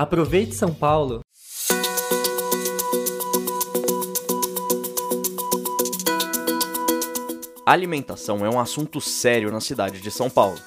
Aproveite São Paulo! Alimentação é um assunto sério na cidade de São Paulo.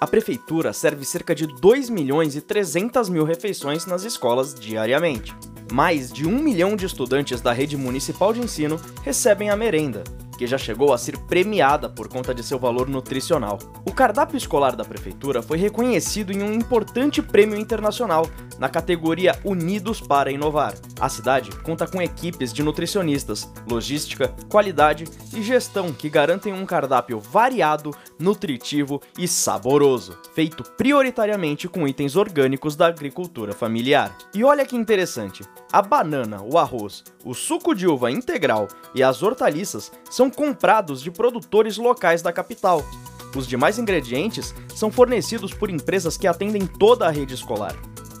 A prefeitura serve cerca de 2 milhões e 300 mil refeições nas escolas diariamente. Mais de um milhão de estudantes da rede municipal de ensino recebem a merenda, que já chegou a ser premiada por conta de seu valor nutricional. O cardápio escolar da prefeitura foi reconhecido em um importante prêmio internacional na categoria Unidos para Inovar. A cidade conta com equipes de nutricionistas, logística, qualidade e gestão que garantem um cardápio variado, nutritivo e saboroso, feito prioritariamente com itens orgânicos da agricultura familiar. E olha que interessante, a banana, o arroz, o suco de uva integral e as hortaliças são comprados de produtores locais da capital. Os demais ingredientes são fornecidos por empresas que atendem toda a rede escolar.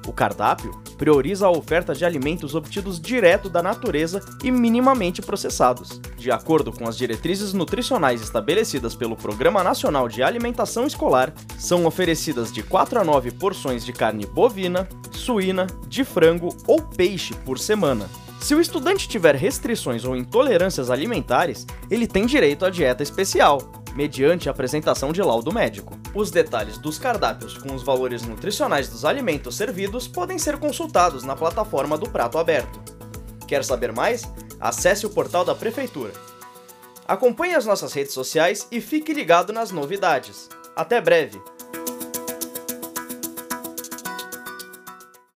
O cardápio prioriza a oferta de alimentos obtidos direto da natureza e minimamente processados. De acordo com as diretrizes nutricionais estabelecidas pelo Programa Nacional de Alimentação Escolar, são oferecidas de 4 a 9 porções de carne bovina, suína, de frango ou peixe por semana. Se o estudante tiver restrições ou intolerâncias alimentares, ele tem direito à dieta especial, mediante a apresentação de laudo médico. Os detalhes dos cardápios com os valores nutricionais dos alimentos servidos podem ser consultados na plataforma do Prato Aberto. Quer saber mais? Acesse o portal da Prefeitura. Acompanhe as nossas redes sociais e fique ligado nas novidades. Até breve!